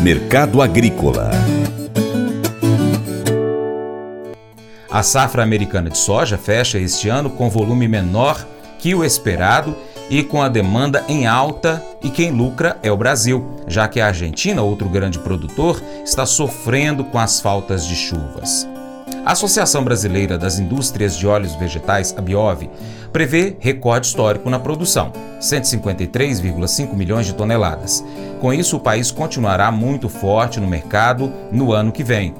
Mercado Agrícola A safra americana de soja fecha este ano com volume menor que o esperado e com a demanda em alta, e quem lucra é o Brasil, já que a Argentina, outro grande produtor, está sofrendo com as faltas de chuvas. A Associação Brasileira das Indústrias de Óleos Vegetais, a Biov, prevê recorde histórico na produção, 153,5 milhões de toneladas. Com isso, o país continuará muito forte no mercado no ano que vem.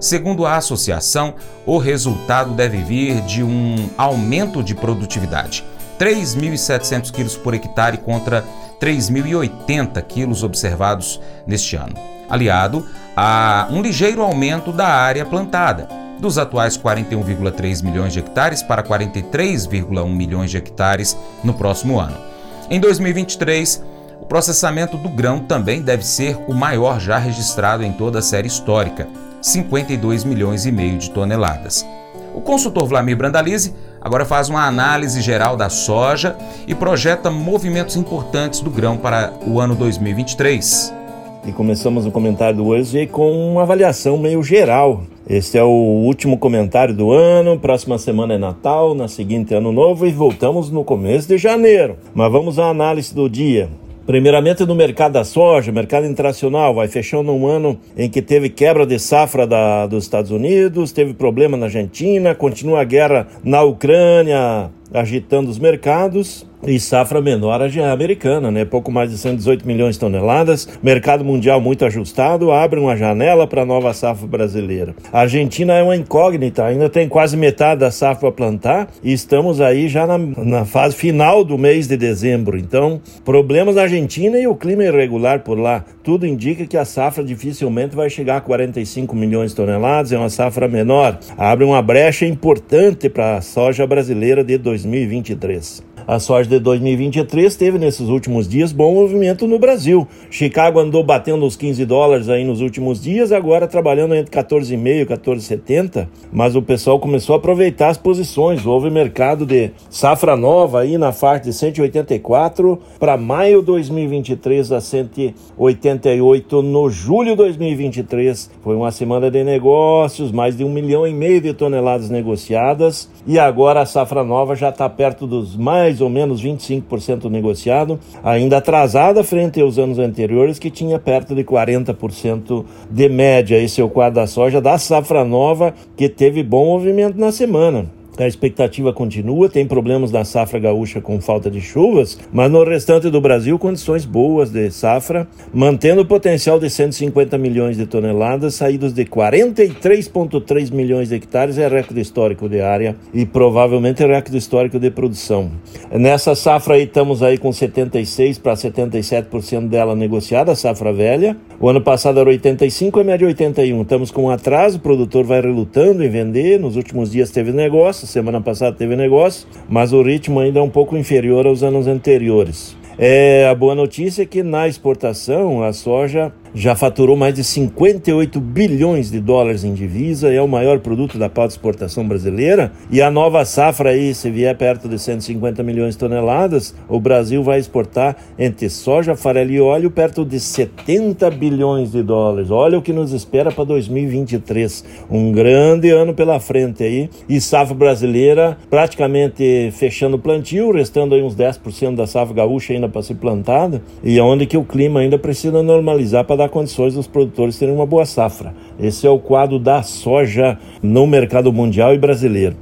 Segundo a associação, o resultado deve vir de um aumento de produtividade. 3.700 quilos por hectare contra 3.080 quilos observados neste ano, aliado a um ligeiro aumento da área plantada, dos atuais 41,3 milhões de hectares para 43,1 milhões de hectares no próximo ano. Em 2023, o processamento do grão também deve ser o maior já registrado em toda a série histórica, 52 milhões e meio de toneladas. O consultor Vlamir Brandalize agora faz uma análise geral da soja e projeta movimentos importantes do grão para o ano 2023. E começamos o comentário do hoje com uma avaliação meio geral este é o último comentário do ano. Próxima semana é Natal, na seguinte Ano Novo e voltamos no começo de janeiro. Mas vamos à análise do dia. Primeiramente no mercado da soja, mercado internacional, vai fechando um ano em que teve quebra de safra da, dos Estados Unidos, teve problema na Argentina, continua a guerra na Ucrânia agitando os mercados e safra menor a americana, né? Pouco mais de 118 milhões de toneladas. Mercado mundial muito ajustado, abre uma janela para a nova safra brasileira. A Argentina é uma incógnita, ainda tem quase metade da safra a plantar e estamos aí já na, na fase final do mês de dezembro. Então, problemas na Argentina e o clima irregular por lá. Tudo indica que a safra dificilmente vai chegar a 45 milhões de toneladas, é uma safra menor. Abre uma brecha importante para a soja brasileira de 2023. A soja de 2023 teve nesses últimos dias bom movimento no Brasil. Chicago andou batendo os 15 dólares aí nos últimos dias, agora trabalhando entre 14,5 e 14,70, mas o pessoal começou a aproveitar as posições. Houve mercado de safra nova aí na faixa de 184 para maio 2023 a 188 no julho 2023. Foi uma semana de negócios, mais de um milhão e meio de toneladas negociadas e agora a safra nova já está perto dos mais mais ou menos 25% negociado, ainda atrasada frente aos anos anteriores, que tinha perto de 40% de média. Esse é o quadro da soja da safra nova, que teve bom movimento na semana. A expectativa continua, tem problemas na safra gaúcha com falta de chuvas, mas no restante do Brasil, condições boas de safra, mantendo o potencial de 150 milhões de toneladas, saídos de 43,3 milhões de hectares, é recorde histórico de área e provavelmente recorde histórico de produção. Nessa safra aí, estamos aí com 76 para 77% dela negociada, a safra velha. O ano passado era 85, a média 81. Estamos com um atraso, o produtor vai relutando em vender, nos últimos dias teve negócio negócio, semana passada teve negócio, mas o ritmo ainda é um pouco inferior aos anos anteriores. É, a boa notícia é que na exportação a soja já faturou mais de 58 bilhões de dólares em divisa, é o maior produto da pauta de exportação brasileira. E a nova safra aí, se vier perto de 150 milhões de toneladas, o Brasil vai exportar entre soja, farelo e óleo perto de 70 bilhões de dólares. Olha o que nos espera para 2023. Um grande ano pela frente aí. E safra brasileira praticamente fechando o plantio, restando aí uns 10% da safra gaúcha ainda para ser plantada, e onde que o clima ainda precisa normalizar para dar condições dos produtores terem uma boa safra. Esse é o quadro da soja no mercado mundial e brasileiro.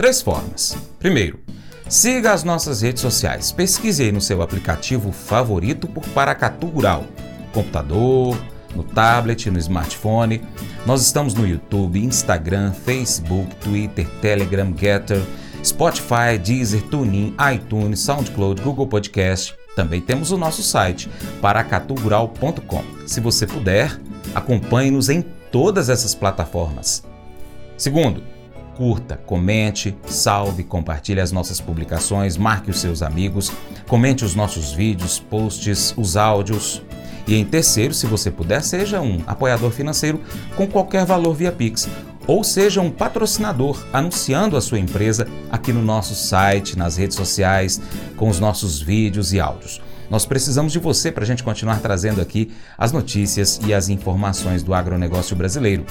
Três formas. Primeiro, siga as nossas redes sociais. Pesquise aí no seu aplicativo favorito por Paracatu Rural. Computador, no tablet, no smartphone. Nós estamos no YouTube, Instagram, Facebook, Twitter, Telegram, Getter, Spotify, Deezer, TuneIn, iTunes, SoundCloud, Google Podcast também temos o nosso site, paracatugural.com. Se você puder, acompanhe-nos em todas essas plataformas. Segundo, curta, comente, salve, compartilhe as nossas publicações, marque os seus amigos, comente os nossos vídeos, posts, os áudios. E em terceiro, se você puder, seja um apoiador financeiro com qualquer valor via Pix ou seja um patrocinador anunciando a sua empresa aqui no nosso site, nas redes sociais, com os nossos vídeos e áudios. Nós precisamos de você para a gente continuar trazendo aqui as notícias e as informações do agronegócio brasileiro.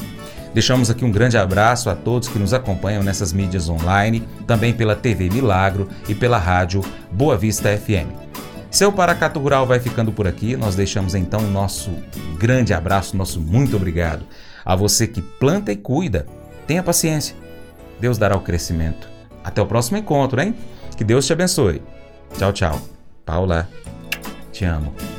Deixamos aqui um grande abraço a todos que nos acompanham nessas mídias online, também pela TV Milagro e pela rádio Boa Vista FM. Seu Paracato Rural vai ficando por aqui. Nós deixamos então o nosso grande abraço, nosso muito obrigado. A você que planta e cuida, tenha paciência. Deus dará o crescimento. Até o próximo encontro, hein? Que Deus te abençoe. Tchau, tchau. Paula, te amo.